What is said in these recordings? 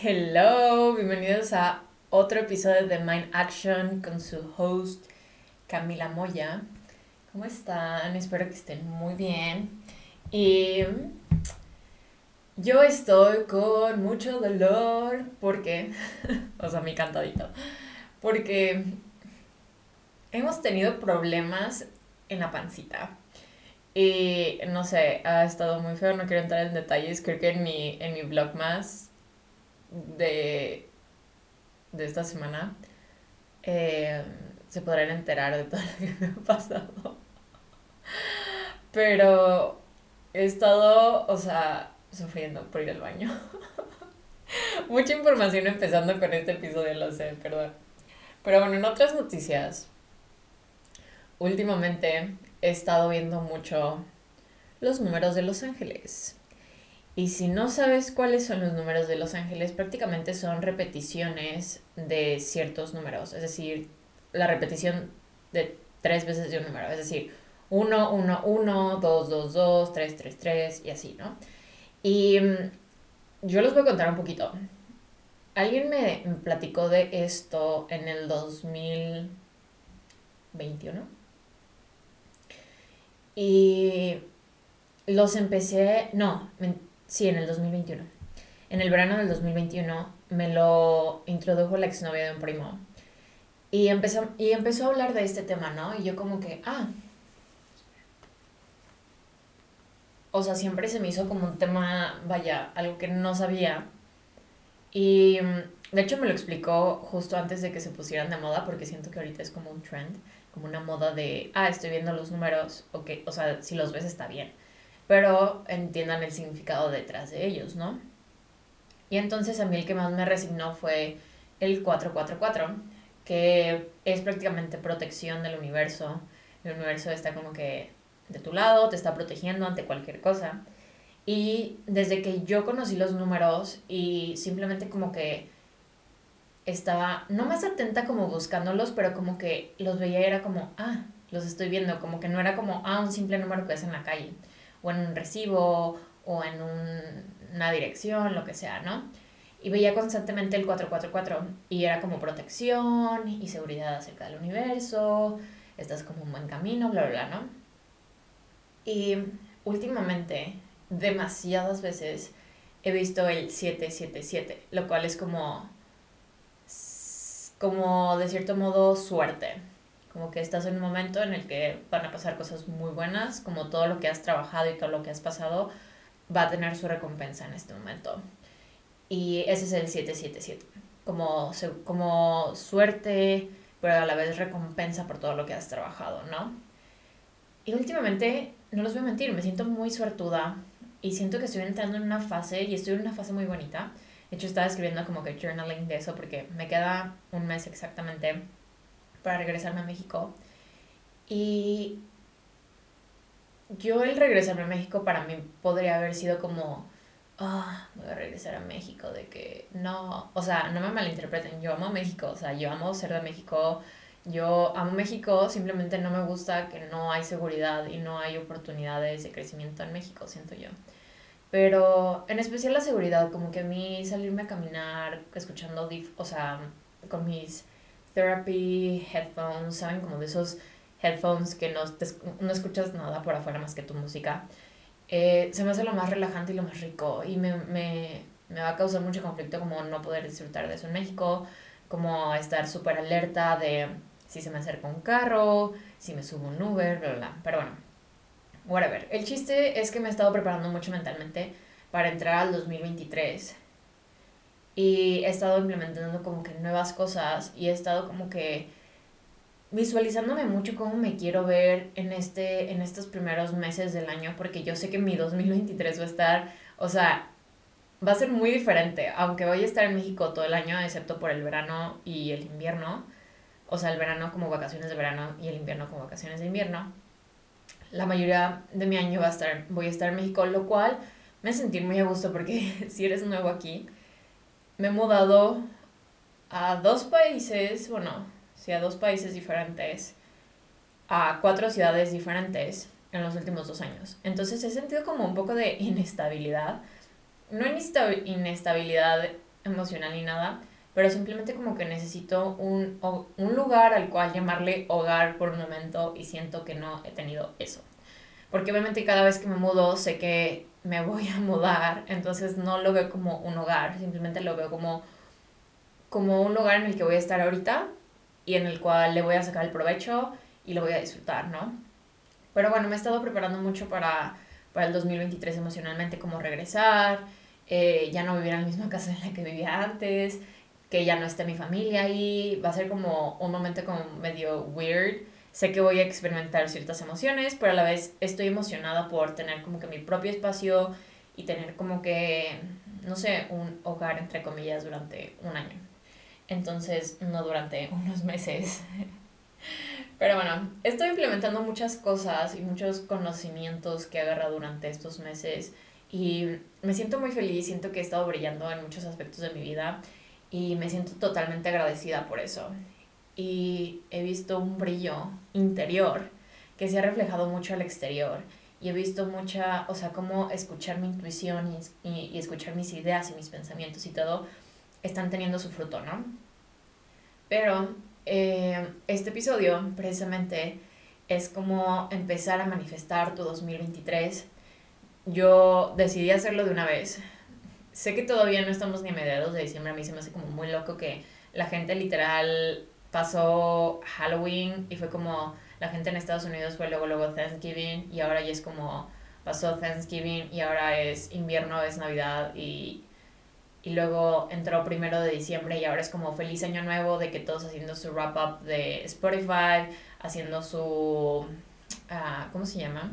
Hello, bienvenidos a otro episodio de Mind Action con su host Camila Moya. ¿Cómo están? Espero que estén muy bien. Y yo estoy con mucho dolor porque, o sea, mi cantadito, porque hemos tenido problemas en la pancita. Y no sé, ha estado muy feo, no quiero entrar en detalles. Creo que en mi, en mi blog más de, de esta semana eh, se podrán enterar de todo lo que me ha pasado. Pero he estado, o sea, sufriendo por ir al baño. Mucha información empezando con este episodio, lo sé, perdón. Pero bueno, en otras noticias, últimamente he estado viendo mucho los números de Los Ángeles. Y si no sabes cuáles son los números de Los Ángeles, prácticamente son repeticiones de ciertos números. Es decir, la repetición de tres veces de un número. Es decir, 1, 1, 1, 2, 2, 2, 3, 3, 3 y así, ¿no? Y mm, yo les voy a contar un poquito. Alguien me platicó de esto en el 2021. Y los empecé, no, sí, en el 2021. En el verano del 2021 me lo introdujo la exnovia de un primo. Y empezó, y empezó a hablar de este tema, ¿no? Y yo como que, ah. O sea, siempre se me hizo como un tema, vaya, algo que no sabía. Y mm, de hecho me lo explicó justo antes de que se pusieran de moda, porque siento que ahorita es como un trend, como una moda de, ah, estoy viendo los números, ok, o sea, si los ves está bien, pero entiendan el significado detrás de ellos, ¿no? Y entonces a mí el que más me resignó fue el 444 que es prácticamente protección del universo. El universo está como que de tu lado, te está protegiendo ante cualquier cosa. Y desde que yo conocí los números y simplemente como que estaba, no más atenta como buscándolos, pero como que los veía y era como, ah, los estoy viendo, como que no era como, ah, un simple número que ves en la calle, o en un recibo, o en una dirección, lo que sea, ¿no? y veía constantemente el 444 y era como protección y seguridad acerca del universo, estás como un buen camino, bla, bla, bla, ¿no? Y últimamente, demasiadas veces he visto el 777, lo cual es como, como de cierto modo suerte, como que estás en un momento en el que van a pasar cosas muy buenas, como todo lo que has trabajado y todo lo que has pasado va a tener su recompensa en este momento. Y ese es el 777. Como, como suerte, pero a la vez recompensa por todo lo que has trabajado, ¿no? Y últimamente, no los voy a mentir, me siento muy suertuda y siento que estoy entrando en una fase y estoy en una fase muy bonita. De hecho, estaba escribiendo como que journaling de eso porque me queda un mes exactamente para regresarme a México. Y yo el regresarme a México para mí podría haber sido como ah, voy a regresar a México, de que no, o sea, no me malinterpreten, yo amo México, o sea, yo amo ser de México, yo amo México, simplemente no me gusta que no hay seguridad y no hay oportunidades de crecimiento en México, siento yo. Pero en especial la seguridad, como que a mí salirme a caminar escuchando, o sea, con mis therapy headphones, ¿saben? Como de esos headphones que no, no escuchas nada por afuera más que tu música eh, se me hace lo más relajante y lo más rico. Y me, me, me va a causar mucho conflicto como no poder disfrutar de eso en México, como estar súper alerta de si se me acerca un carro, si me subo un Uber, bla, bla, bla. Pero bueno, whatever. El chiste es que me he estado preparando mucho mentalmente para entrar al 2023. Y he estado implementando como que nuevas cosas y he estado como que visualizándome mucho cómo me quiero ver en, este, en estos primeros meses del año, porque yo sé que mi 2023 va a estar, o sea, va a ser muy diferente, aunque voy a estar en México todo el año, excepto por el verano y el invierno, o sea, el verano como vacaciones de verano y el invierno como vacaciones de invierno. La mayoría de mi año va a estar, voy a estar en México, lo cual me sentí muy a gusto porque si eres nuevo aquí, me he mudado a dos países, bueno, a dos países diferentes, a cuatro ciudades diferentes en los últimos dos años. Entonces he sentido como un poco de inestabilidad. No inestabilidad emocional ni nada, pero simplemente como que necesito un, un lugar al cual llamarle hogar por un momento y siento que no he tenido eso. Porque obviamente cada vez que me mudo sé que me voy a mudar, entonces no lo veo como un hogar, simplemente lo veo como, como un lugar en el que voy a estar ahorita y en el cual le voy a sacar el provecho y lo voy a disfrutar, ¿no? Pero bueno, me he estado preparando mucho para, para el 2023 emocionalmente, como regresar, eh, ya no vivir en la misma casa en la que vivía antes, que ya no esté mi familia ahí, va a ser como un momento como medio weird. Sé que voy a experimentar ciertas emociones, pero a la vez estoy emocionada por tener como que mi propio espacio y tener como que, no sé, un hogar entre comillas durante un año. Entonces, no durante unos meses. Pero bueno, estoy implementando muchas cosas y muchos conocimientos que he agarrado durante estos meses y me siento muy feliz, siento que he estado brillando en muchos aspectos de mi vida y me siento totalmente agradecida por eso. Y he visto un brillo interior que se ha reflejado mucho al exterior y he visto mucha, o sea, cómo escuchar mi intuición y, y, escuchar mis ideas y mis pensamientos y todo están teniendo su fruto, ¿no? Pero eh, este episodio precisamente es como empezar a manifestar tu 2023. Yo decidí hacerlo de una vez. Sé que todavía no estamos ni a mediados de diciembre, a mí se me hace como muy loco que la gente literal pasó Halloween y fue como la gente en Estados Unidos fue luego luego Thanksgiving y ahora ya es como pasó Thanksgiving y ahora es invierno, es Navidad y y luego entró primero de diciembre y ahora es como feliz año nuevo de que todos haciendo su wrap up de Spotify, haciendo su, uh, ¿cómo se llama?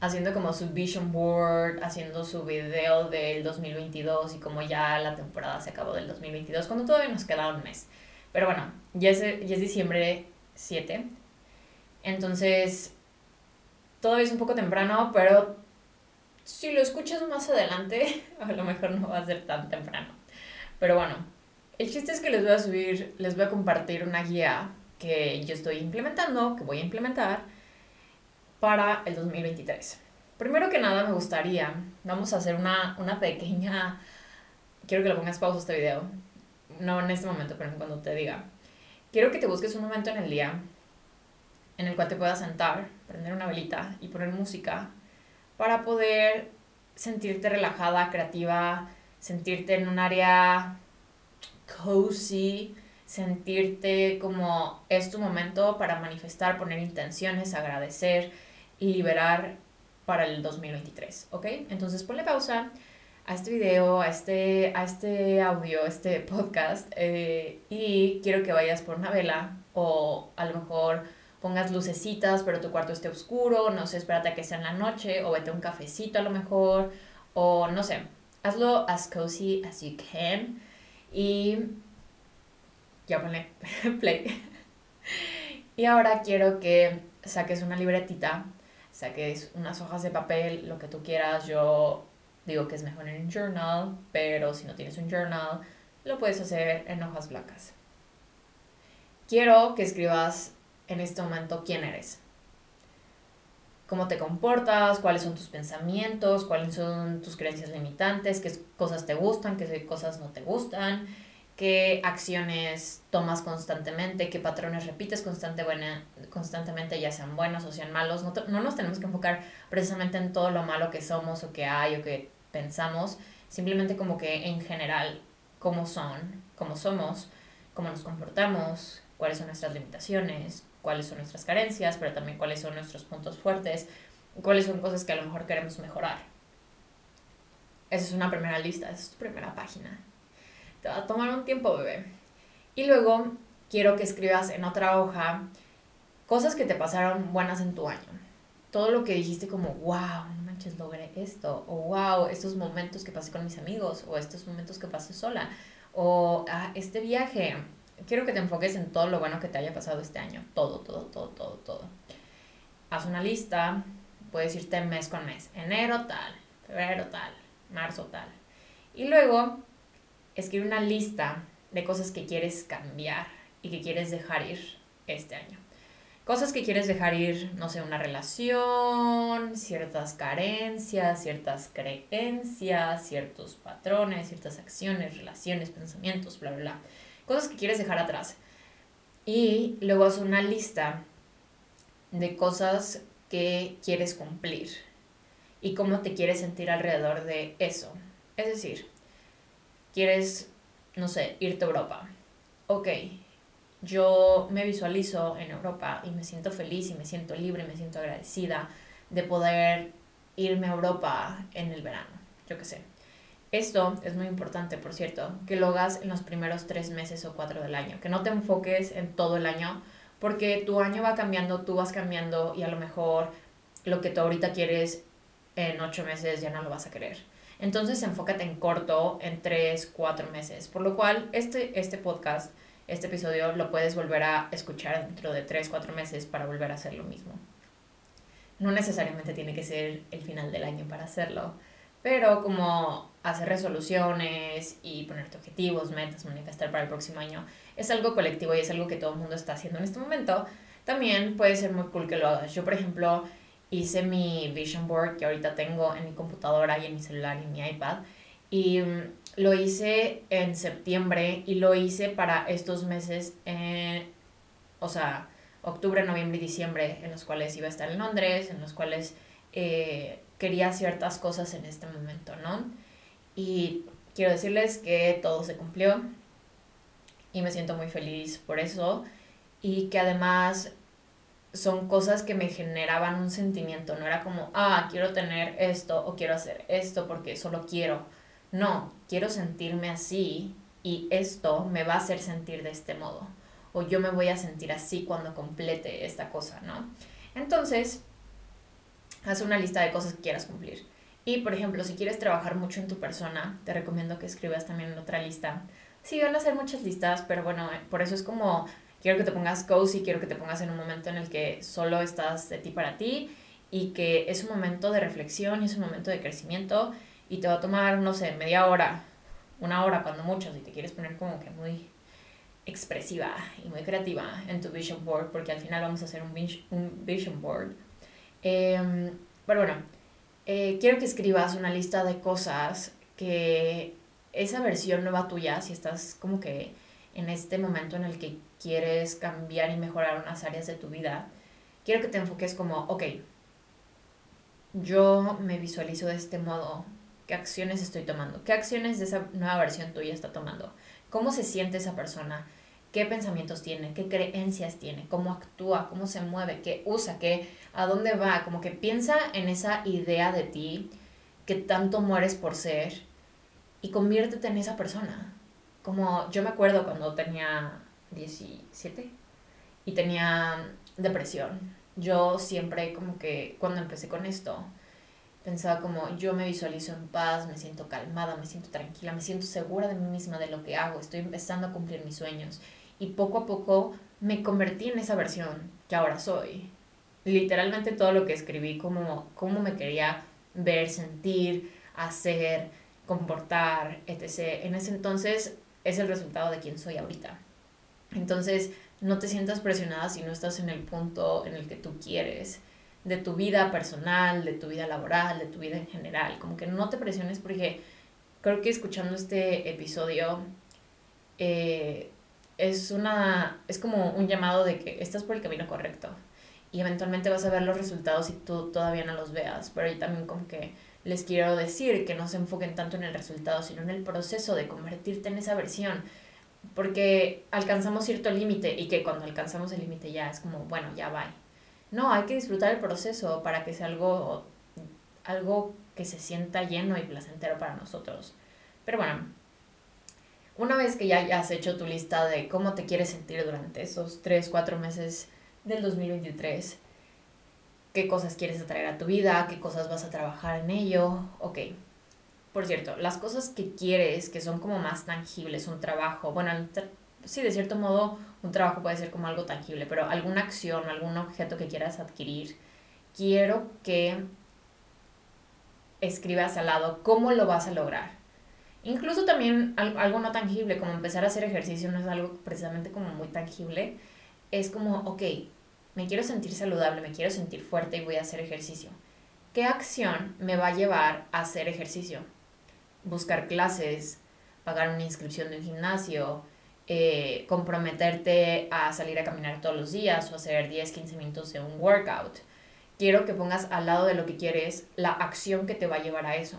Haciendo como su vision board, haciendo su video del 2022 y como ya la temporada se acabó del 2022, cuando todavía nos queda un mes. Pero bueno, ya es, ya es diciembre 7. Entonces, todavía es un poco temprano, pero si lo escuchas más adelante, a lo mejor no va a ser tan temprano. Pero bueno, el chiste es que les voy a subir, les voy a compartir una guía que yo estoy implementando, que voy a implementar para el 2023. Primero que nada me gustaría, vamos a hacer una, una pequeña, quiero que lo pongas pausa este video, no en este momento, pero cuando te diga. Quiero que te busques un momento en el día en el cual te puedas sentar, prender una velita y poner música para poder sentirte relajada, creativa, sentirte en un área cozy, sentirte como es tu momento para manifestar, poner intenciones, agradecer y liberar para el 2023, ¿ok? Entonces ponle pausa a este video, a este, a este audio, a este podcast eh, y quiero que vayas por una vela o a lo mejor pongas lucecitas, pero tu cuarto esté oscuro, no sé, espérate a que sea en la noche, o vete un cafecito a lo mejor, o no sé, hazlo as cozy as you can. Y ya ponle play. y ahora quiero que saques una libretita, saques unas hojas de papel, lo que tú quieras. Yo digo que es mejor en un journal, pero si no tienes un journal, lo puedes hacer en hojas blancas. Quiero que escribas en este momento quién eres. Cómo te comportas, cuáles son tus pensamientos, cuáles son tus creencias limitantes, qué cosas te gustan, qué cosas no te gustan, qué acciones tomas constantemente, qué patrones repites constante, buena, constantemente, ya sean buenos o sean malos. No, no nos tenemos que enfocar precisamente en todo lo malo que somos o que hay o que pensamos, simplemente como que en general, cómo son, cómo somos, cómo nos comportamos, cuáles son nuestras limitaciones, cuáles son nuestras carencias, pero también cuáles son nuestros puntos fuertes, cuáles son cosas que a lo mejor queremos mejorar. Esa es una primera lista, esa es tu primera página. Te va a tomar un tiempo, bebé. Y luego quiero que escribas en otra hoja cosas que te pasaron buenas en tu año. Todo lo que dijiste como, wow, manches, logré esto. O wow, estos momentos que pasé con mis amigos. O estos momentos que pasé sola. O ah, este viaje quiero que te enfoques en todo lo bueno que te haya pasado este año. Todo, todo, todo, todo, todo. Haz una lista, puedes irte mes con mes. Enero tal, febrero tal, marzo tal. Y luego escribe una lista de cosas que quieres cambiar y que quieres dejar ir este año. Cosas que quieres dejar ir, no sé, una relación, ciertas carencias, ciertas creencias, ciertos patrones, ciertas acciones, relaciones, pensamientos, bla, bla, bla. Cosas que quieres dejar atrás. Y luego haz una lista de cosas que quieres cumplir y cómo te quieres sentir alrededor de eso. Es decir, quieres, no sé, irte a Europa. Ok, yo me visualizo en Europa y me siento feliz y me siento libre, me siento agradecida de poder irme a Europa en el verano, yo qué sé. Esto es muy importante, por cierto, que lo hagas en los primeros tres meses o cuatro del año, que no te enfoques en todo el año, porque tu año va cambiando, tú vas cambiando y a lo mejor lo que tú ahorita quieres en ocho meses ya no lo vas a querer. Entonces enfócate en corto, en tres, cuatro meses. Por lo cual, este, este podcast este episodio lo puedes volver a escuchar dentro de 3, 4 meses para volver a hacer lo mismo. No necesariamente tiene que ser el final del año para hacerlo, pero como hacer resoluciones y ponerte objetivos, metas, manifestar para el próximo año, es algo colectivo y es algo que todo el mundo está haciendo en este momento, también puede ser muy cool que lo hagas. Yo, por ejemplo, hice mi vision board que ahorita tengo en mi computadora y en mi celular y en mi iPad y mm, lo hice en septiembre y lo hice para estos meses, o sea, octubre, noviembre y diciembre, en los cuales iba a estar en Londres, en los cuales eh, quería ciertas cosas en este momento, ¿no? Y quiero decirles que todo se cumplió y me siento muy feliz por eso y que además son cosas que me generaban un sentimiento, no era como, ah, quiero tener esto o quiero hacer esto porque solo quiero no, quiero sentirme así y esto me va a hacer sentir de este modo. O yo me voy a sentir así cuando complete esta cosa, ¿no? Entonces, haz una lista de cosas que quieras cumplir. Y, por ejemplo, si quieres trabajar mucho en tu persona, te recomiendo que escribas también en otra lista. Sí, van a ser muchas listas, pero bueno, eh, por eso es como, quiero que te pongas cozy, quiero que te pongas en un momento en el que solo estás de ti para ti y que es un momento de reflexión y es un momento de crecimiento y te va a tomar, no sé, media hora, una hora cuando mucho, si te quieres poner como que muy expresiva y muy creativa en tu vision board, porque al final vamos a hacer un, un vision board. Em, pero bueno, eh, quiero que escribas una lista de cosas que esa versión nueva tuya, si estás como que en este momento en el que quieres cambiar y mejorar unas áreas de tu vida, quiero que te enfoques como, ok, yo me visualizo de este modo, ¿Qué acciones estoy tomando? ¿Qué acciones de esa nueva versión tuya está tomando? ¿Cómo se siente esa persona? ¿Qué pensamientos tiene? ¿Qué creencias tiene? ¿Cómo actúa? ¿Cómo se mueve? ¿Qué usa? ¿Qué, ¿A dónde va? Como que piensa en esa idea de ti que tanto mueres por ser y conviértete en esa persona. Como yo me acuerdo cuando tenía 17 y tenía depresión. Yo siempre como que cuando empecé con esto, pensaba como yo me visualizo en paz, me siento calmada, me siento tranquila, me siento segura de mí misma, de lo que hago, estoy empezando a cumplir mis sueños. Y poco a poco me convertí en esa versión que ahora soy. Literalmente todo lo que escribí, como cómo me quería ver, sentir, hacer, comportar, etc. En ese entonces es el resultado de quien soy ahorita. Entonces, no te sientas presionada si no estás en el punto en el que tú quieres de tu vida personal, de tu vida laboral, de tu vida en general. Como que no te presiones porque creo que escuchando este episodio eh, es una es como un llamado de que estás por el camino correcto y eventualmente vas a ver los resultados si tú todavía no los veas. Pero yo también como que les quiero decir que no se enfoquen tanto en el resultado, sino en el proceso de convertirte en esa versión. Porque alcanzamos cierto límite y que cuando alcanzamos el límite ya es como, bueno, ya va no, hay que disfrutar el proceso para que sea algo, algo que se sienta lleno y placentero para nosotros. Pero bueno, una vez que ya hayas hecho tu lista de cómo te quieres sentir durante esos 3, 4 meses del 2023, qué cosas quieres atraer a tu vida, qué cosas vas a trabajar en ello, ok. Por cierto, las cosas que quieres, que son como más tangibles, un trabajo, bueno, sí, de cierto modo, un trabajo puede ser como algo tangible, pero alguna acción, algún objeto que quieras adquirir, quiero que escribas al lado cómo lo vas a lograr. Incluso también algo no tangible, como empezar a hacer ejercicio, no es algo precisamente como muy tangible. Es como, ok, me quiero sentir saludable, me quiero sentir fuerte y voy a hacer ejercicio. ¿Qué acción me va a llevar a hacer ejercicio? Buscar clases, pagar una inscripción de un gimnasio, eh, comprometerte a salir a caminar todos los días o hacer 10, 15 minutos de un workout. Quiero que pongas al lado de lo que quieres la acción que te va a llevar a eso.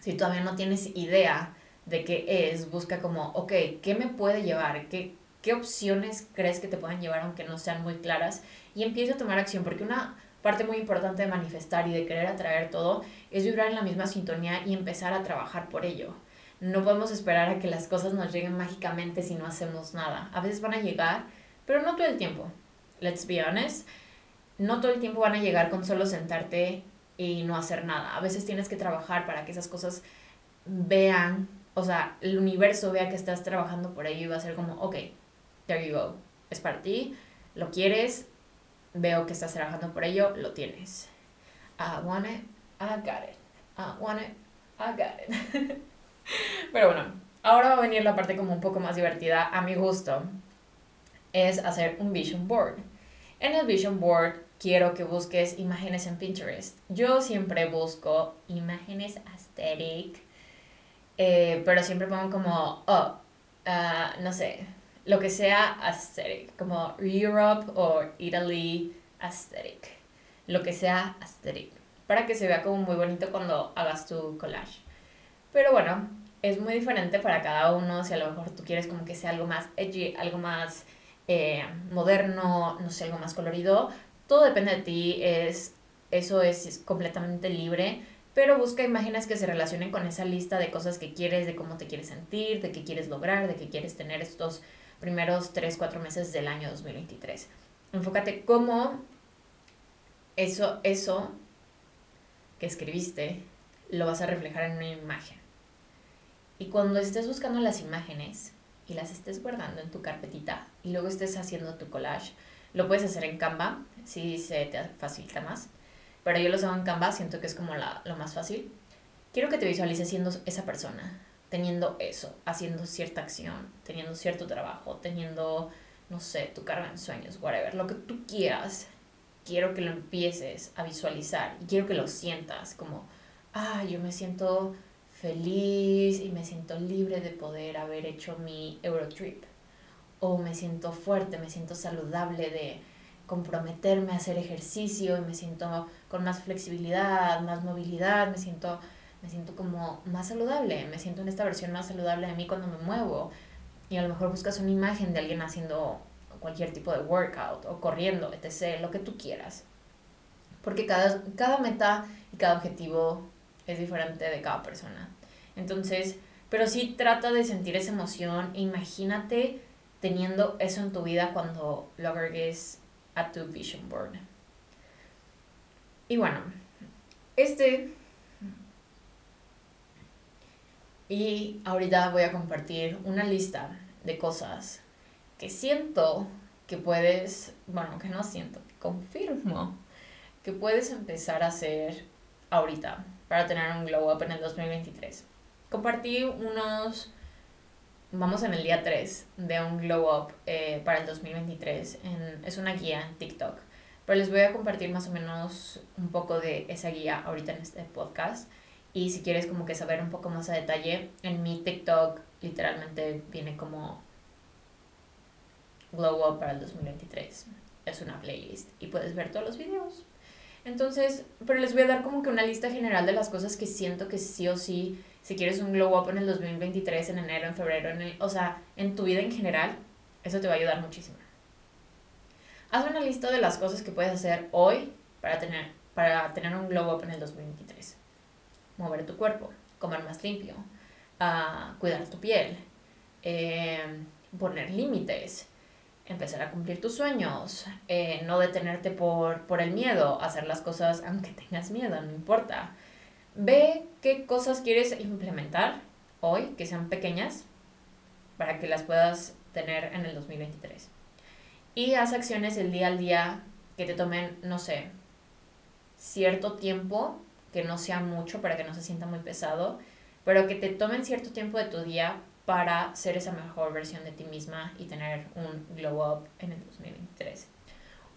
Si todavía no tienes idea de qué es, busca como, ok, ¿qué me puede llevar? ¿Qué, qué opciones crees que te puedan llevar aunque no sean muy claras? Y empieza a tomar acción, porque una parte muy importante de manifestar y de querer atraer todo es vibrar en la misma sintonía y empezar a trabajar por ello. No podemos esperar a que las cosas nos lleguen mágicamente si no hacemos nada. A veces van a llegar, pero no todo el tiempo. Let's be honest. No todo el tiempo van a llegar con solo sentarte y no hacer nada. A veces tienes que trabajar para que esas cosas vean, o sea, el universo vea que estás trabajando por ello y va a ser como, ok, there you go. Es para ti, lo quieres, veo que estás trabajando por ello, lo tienes. I want it, I got it. I want it, I got it. Pero bueno, ahora va a venir la parte como un poco más divertida a mi gusto. Es hacer un vision board. En el vision board quiero que busques imágenes en Pinterest. Yo siempre busco imágenes aesthetic, eh, pero siempre pongo como, oh, uh, no sé, lo que sea aesthetic, como Europe o Italy aesthetic, lo que sea aesthetic, para que se vea como muy bonito cuando hagas tu collage. Pero bueno, es muy diferente para cada uno, si a lo mejor tú quieres como que sea algo más edgy, algo más eh, moderno, no sé, algo más colorido, todo depende de ti, es, eso es, es completamente libre, pero busca imágenes que se relacionen con esa lista de cosas que quieres, de cómo te quieres sentir, de qué quieres lograr, de qué quieres tener estos primeros 3, 4 meses del año 2023. Enfócate cómo eso, eso que escribiste lo vas a reflejar en una imagen. Y cuando estés buscando las imágenes y las estés guardando en tu carpetita y luego estés haciendo tu collage, lo puedes hacer en Canva, si se te facilita más. Pero yo lo hago en Canva, siento que es como la, lo más fácil. Quiero que te visualices siendo esa persona, teniendo eso, haciendo cierta acción, teniendo cierto trabajo, teniendo, no sé, tu carga en sueños, whatever, lo que tú quieras. Quiero que lo empieces a visualizar y quiero que lo sientas como, ah, yo me siento feliz y me siento libre de poder haber hecho mi Eurotrip. O me siento fuerte, me siento saludable de comprometerme a hacer ejercicio y me siento con más flexibilidad, más movilidad, me siento me siento como más saludable, me siento en esta versión más saludable de mí cuando me muevo. Y a lo mejor buscas una imagen de alguien haciendo cualquier tipo de workout o corriendo, etc., lo que tú quieras. Porque cada, cada meta y cada objetivo es diferente de cada persona. Entonces, pero sí trata de sentir esa emoción. Imagínate teniendo eso en tu vida cuando lo agregues a tu vision board. Y bueno, este Y ahorita voy a compartir una lista de cosas que siento que puedes, bueno, que no siento, que confirmo que puedes empezar a hacer ahorita para tener un glow up en el 2023. Compartí unos, vamos en el día 3 de un glow up eh, para el 2023. En, es una guía en TikTok. Pero les voy a compartir más o menos un poco de esa guía ahorita en este podcast. Y si quieres como que saber un poco más a detalle, en mi TikTok literalmente viene como Glow Up para el 2023. Es una playlist y puedes ver todos los videos. Entonces, pero les voy a dar como que una lista general de las cosas que siento que sí o sí, si quieres un glow up en el 2023, en enero, en febrero, en el, o sea, en tu vida en general, eso te va a ayudar muchísimo. Haz una lista de las cosas que puedes hacer hoy para tener, para tener un glow up en el 2023 mover tu cuerpo, comer más limpio, uh, cuidar tu piel, eh, poner límites, empezar a cumplir tus sueños, eh, no detenerte por, por el miedo, hacer las cosas aunque tengas miedo, no importa. Ve qué cosas quieres implementar hoy, que sean pequeñas, para que las puedas tener en el 2023. Y haz acciones el día al día que te tomen, no sé, cierto tiempo que no sea mucho para que no se sienta muy pesado, pero que te tomen cierto tiempo de tu día para ser esa mejor versión de ti misma y tener un glow up en el 2023.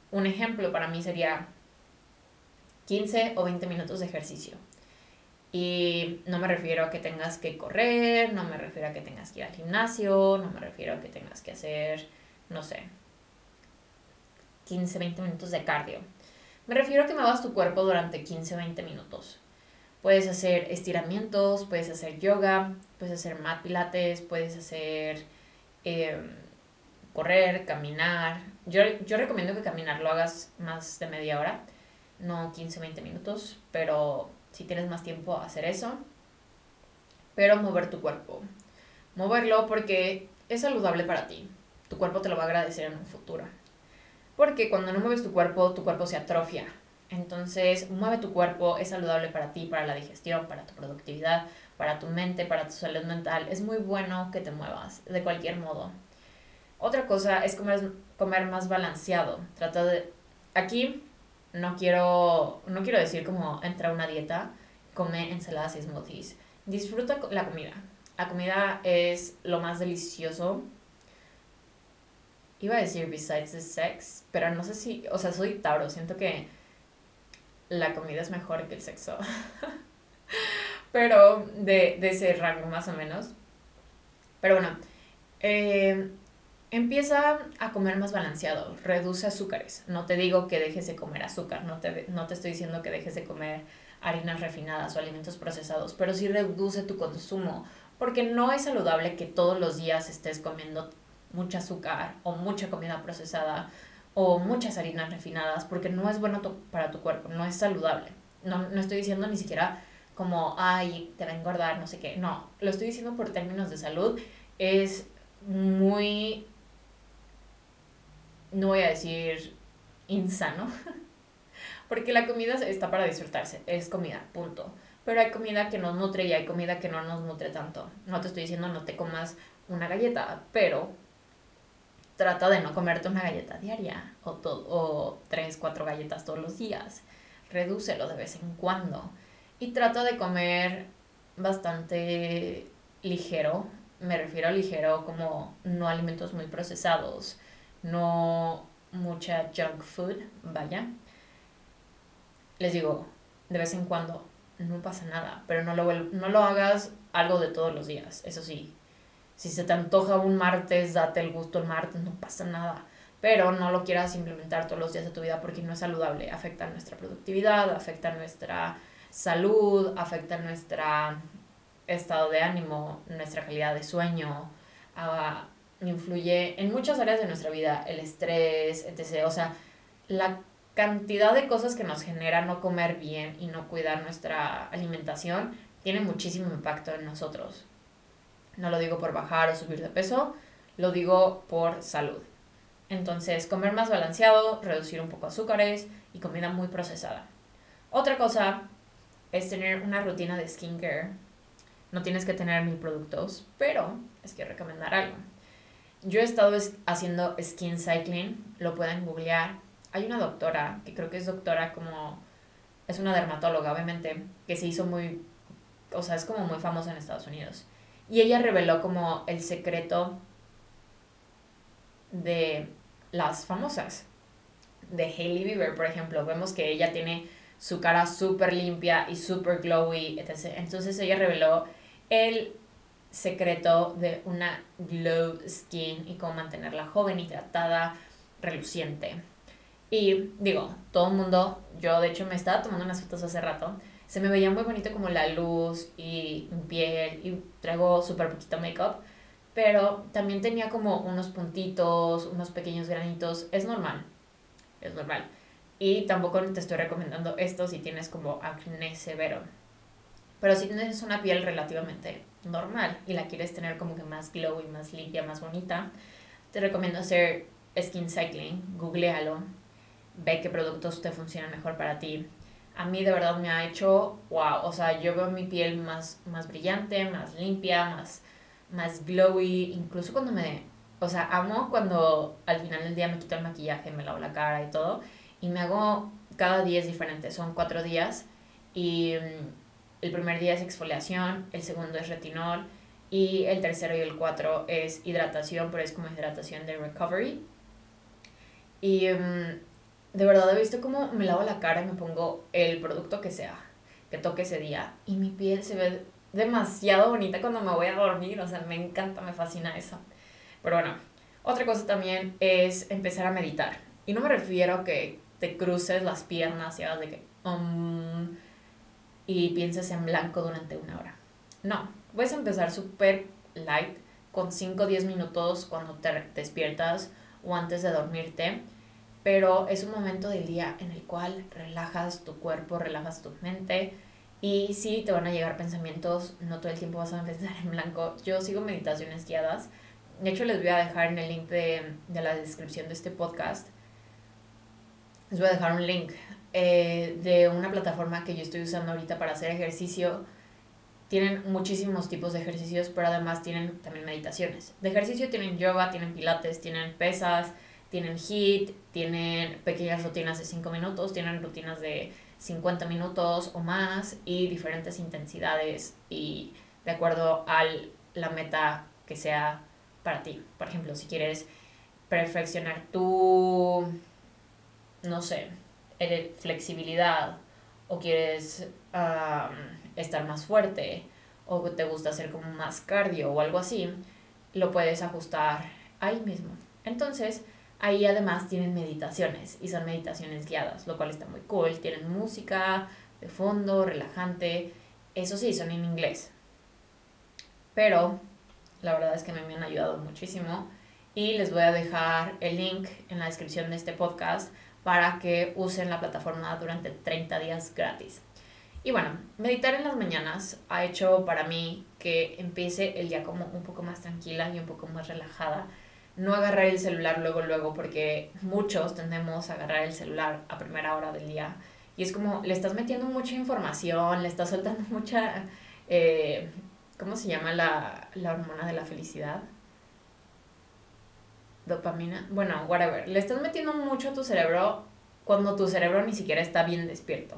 un ejemplo para mí sería 15 o 20 minutos de ejercicio. Y no me refiero a que tengas que correr, no me refiero a que tengas que ir al gimnasio, no me refiero a que tengas que hacer, no sé, 15, 20 minutos de cardio. Me refiero a que muevas tu cuerpo durante 15, 20 minutos. Puedes hacer estiramientos, puedes hacer yoga, puedes hacer mat pilates, puedes hacer em, correr, caminar. Yo, yo recomiendo que caminar lo hagas más de media hora, no 15, 20 minutos, pero si tienes más tiempo hacer eso. Pero mover tu cuerpo. Moverlo porque es saludable para ti. Tu cuerpo te lo va a agradecer en un futuro. Porque cuando no mueves tu cuerpo, tu cuerpo se atrofia. Entonces, mueve tu cuerpo, es saludable para ti, para la digestión, para tu productividad, para tu mente, para tu salud mental. Es muy bueno que te muevas, de cualquier modo. Otra cosa es comer, comer más balanceado. Trata de... Aquí no quiero, no quiero decir como entra a una dieta, come ensaladas y smoothies. Disfruta la comida. La comida es lo más delicioso Iba a decir besides the sex, pero no sé si, o sea, soy Tauro, siento que la comida es mejor que el sexo. pero de, ese rango más o menos. Pero bueno, eh, empieza a comer más balanceado, reduce azúcares. No te digo que dejes de comer azúcar, no te, no te estoy diciendo que dejes de comer harinas refinadas o alimentos procesados, pero sí reduce tu consumo, porque no es saludable que todos los días estés comiendo mucha azúcar o mucha comida procesada o muchas harinas refinadas porque no es bueno para tu cuerpo, no es saludable. No, no estoy diciendo ni siquiera como, ay, te va a engordar, no sé qué. No, lo estoy diciendo por términos de salud. Es muy, no voy a decir insano, porque la comida está para disfrutarse, es comida, punto. Pero hay comida que nos nutre y hay comida que no nos nutre tanto. No te estoy diciendo no te comas una galleta, pero trata de no comerte una galleta diaria o, o tres, cuatro galletas todos los días. Redúcelo de vez en cuando. Y trata de comer bastante ligero. Me refiero a ligero como no alimentos muy procesados, no mucha junk food, vaya. Les digo, de vez en cuando no pasa nada, pero no lo, no lo hagas algo de todos los días, eso sí, si se te antoja un martes, date el gusto el martes, no pasa nada. Pero no lo quieras implementar todos los días de tu vida porque no es saludable. Afecta nuestra productividad, afecta nuestra salud, afecta nuestro estado de ánimo, nuestra calidad de sueño. Uh, influye en muchas áreas de nuestra vida, el estrés, etc. O sea, la cantidad de cosas que nos genera no comer bien y no cuidar nuestra alimentación tiene muchísimo impacto en nosotros. No lo digo por bajar o subir de peso, lo digo por salud. Entonces, comer más balanceado, reducir un poco azúcares y comida muy procesada. Otra cosa es tener una rutina de skincare. No tienes que tener mil productos, pero es que recomendar algo. Yo he estado haciendo skin cycling, lo pueden googlear. Hay una doctora, que creo que es doctora como, es una dermatóloga obviamente, que se hizo muy, o sea, es como muy famosa en Estados Unidos. Y ella reveló como el secreto de las famosas. De Hailey Bieber, por ejemplo. Vemos que ella tiene su cara súper limpia y súper glowy, etc. Entonces ella reveló el secreto de una glow skin y cómo mantenerla joven, hidratada, reluciente. Y digo, todo el mundo, yo de hecho me estaba tomando unas fotos hace rato se me veía muy bonito como la luz y mi piel y traigo súper poquito make-up, pero también tenía como unos puntitos, unos pequeños granitos, es normal, es normal. Y tampoco te estoy recomendando esto si tienes como acné severo. Pero si tienes una piel relativamente normal y la quieres tener como que más glow y más limpia, más bonita, te recomiendo hacer skin cycling, googlealo, ve qué productos te funcionan mejor para ti a mí de verdad me ha hecho, wow, o sea, yo veo mi piel más, más brillante, más limpia, más, más glowy, incluso cuando me, o sea, amo cuando al final del día me quito el maquillaje, me lavo la cara y todo, y me hago cada día es diferente, son cuatro días, y mm, el primer día es exfoliación, el segundo es retinol, y el tercero y el cuatro es hidratación, pero es como hidratación de recovery. Y mm, de verdad he visto cómo me lavo la cara y me pongo el producto que sea, que toque ese día. Y mi piel se ve demasiado bonita cuando me voy a dormir. O sea, me encanta, me fascina eso. Pero bueno, otra cosa también es empezar a meditar. Y no me refiero a que te cruces las piernas y hagas de que... Um, y pienses en blanco durante una hora. No, puedes empezar súper light con 5 o 10 minutos cuando te despiertas o antes de dormirte, pero es un momento del día en el cual relajas tu cuerpo, relajas tu mente y sí te van a llegar pensamientos, no todo el tiempo vas a pensar en blanco. Yo sigo meditaciones guiadas, de hecho les voy a dejar en el link de, de la descripción de este podcast, les voy a dejar un link eh, de una plataforma que yo estoy usando ahorita para hacer ejercicio tienen muchísimos tipos de ejercicios, pero además tienen también meditaciones. De ejercicio tienen yoga, tienen pilates, tienen pesas, tienen HIIT, tienen pequeñas rutinas de 5 minutos, tienen rutinas de 50 minutos o más y diferentes intensidades y de acuerdo a la meta que sea para ti. Por ejemplo, si quieres perfeccionar tu, no sé, flexibilidad o quieres estar más fuerte o te gusta hacer como más cardio o algo así, lo puedes ajustar ahí mismo. Entonces, ahí además tienen meditaciones y son meditaciones guiadas, lo cual está muy cool. Tienen música de fondo, relajante. Eso sí, son en inglés. Pero la verdad es que me, han ayudado muchísimo y les voy a dejar el link en la descripción de este podcast para que usen la plataforma durante 30 días gratis. Y bueno, meditar en las mañanas ha hecho para mí que empiece el día como un poco más tranquila y un poco más relajada. No agarrar el celular luego, luego, porque muchos tendemos a agarrar el celular a primera hora del día. Y es como, le estás metiendo mucha información, le estás soltando mucha, eh, ¿cómo se llama la, la hormona de la felicidad? Dopamina. Bueno, whatever. Le estás metiendo mucho a tu cerebro cuando tu cerebro ni siquiera está bien despierto.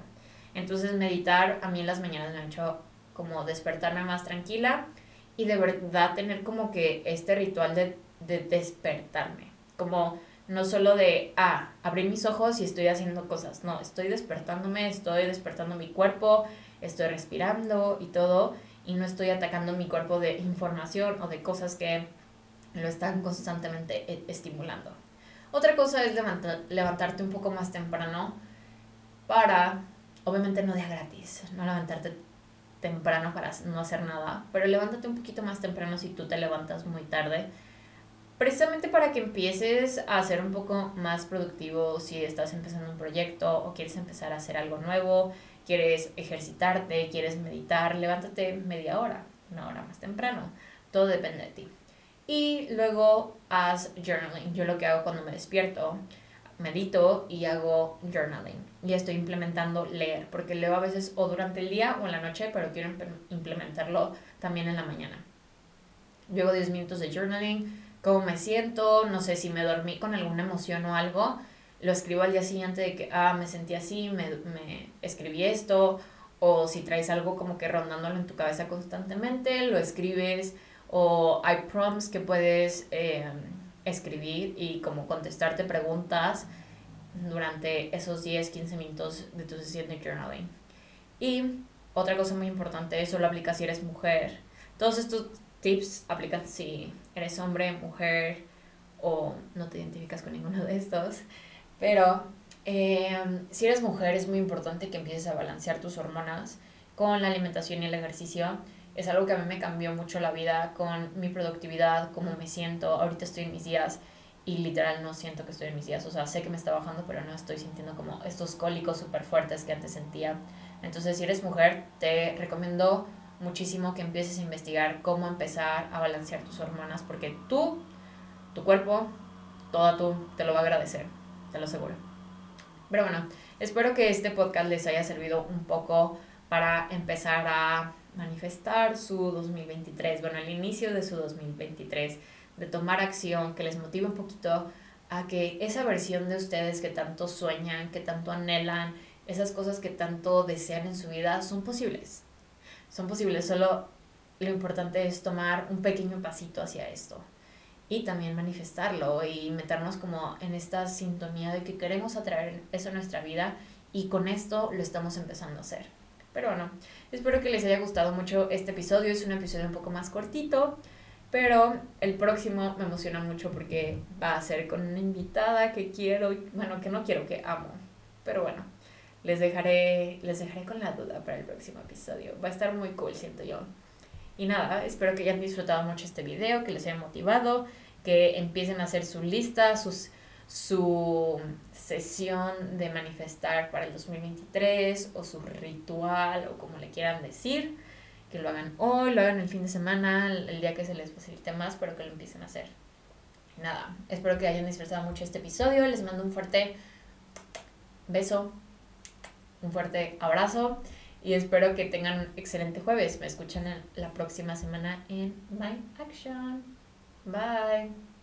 Entonces meditar a mí en las mañanas me ha hecho como despertarme más tranquila y de verdad tener como que este ritual de, de despertarme. Como no solo de, ah, abrir mis ojos y estoy haciendo cosas. No, estoy despertándome, estoy despertando mi cuerpo, estoy respirando y todo. Y no estoy atacando mi cuerpo de información o de cosas que lo están constantemente e, estimulando. Otra cosa es levantarte un poco más temprano para obviamente no día gratis, no levantarte temprano para no hacer nada, pero levántate un poquito más temprano si tú te levantas muy tarde, precisamente para que empieces a ser un poco más productivo si estás empezando un proyecto o quieres empezar a hacer algo nuevo, quieres ejercitarte, quieres meditar, levántate media hora, una hora más temprano, todo depende de ti. Y luego haz journaling. Yo lo que hago cuando me despierto medito y hago journaling. Y estoy implementando leer, porque leo a veces o durante el día o en la noche, pero quiero implementarlo también en la mañana. Luego 10 minutos de journaling, cómo me siento, no sé si me dormí con alguna emoción o algo, lo escribo al día siguiente de que, ah, me sentí así, me, me escribí esto, o si traes algo como que rondándolo en tu cabeza constantemente, lo escribes, o hay prompts que puedes... Eh, escribir y como contestarte preguntas durante esos 10, 15 minutos de tu sesión de journaling. Y otra cosa muy importante, eso lo aplica si eres mujer. Todos estos tips aplican si eres hombre, mujer o no te identificas con ninguno de estos. Pero em, si eres mujer es muy importante que empieces a balancear tus hormonas con la alimentación y el ejercicio es algo que a mí me cambió mucho la vida con mi productividad, cómo me siento. Ahorita estoy en mis días y literal no siento que estoy en mis días. O sea, sé que me está bajando, pero no estoy sintiendo como estos cólicos súper fuertes que antes sentía. Entonces, si eres mujer, te recomiendo muchísimo que empieces a investigar cómo empezar a balancear tus hormonas, porque tú, tu cuerpo, toda tú, te lo va a agradecer, te lo aseguro. Pero bueno, espero que este podcast les haya servido un poco para empezar a manifestar su 2023, bueno, el inicio de su 2023, de tomar acción, que les motive un poquito a que esa versión de ustedes que tanto sueñan, que tanto anhelan, esas cosas que tanto desean en su vida, son posibles. Son posibles, solo lo importante es tomar un pequeño pasito hacia esto. y también manifestarlo y meternos como en esta sintonía de que queremos atraer eso a nuestra vida y con esto lo estamos empezando a hacer. Pero bueno, espero que les haya gustado mucho este episodio. Es un episodio un poco más cortito, pero el próximo me emociona mucho porque va a ser con una invitada que quiero, bueno, que no quiero, que amo. Pero bueno, les dejaré, les dejaré con la duda para el próximo episodio. Va a estar muy cool, siento yo. Y nada, espero que hayan disfrutado mucho este video, que les haya motivado, que empiecen a hacer su lista, sus su sesión de manifestar para el 2023 o su ritual o como le quieran decir, que lo hagan hoy, lo hagan el fin de semana, el día que se les facilite más, pero que lo empiecen a hacer. Nada, espero que hayan disfrutado mucho este episodio, les mando un fuerte beso, un fuerte abrazo y espero que tengan un excelente jueves. Me escuchan la próxima semana en My Action. Bye.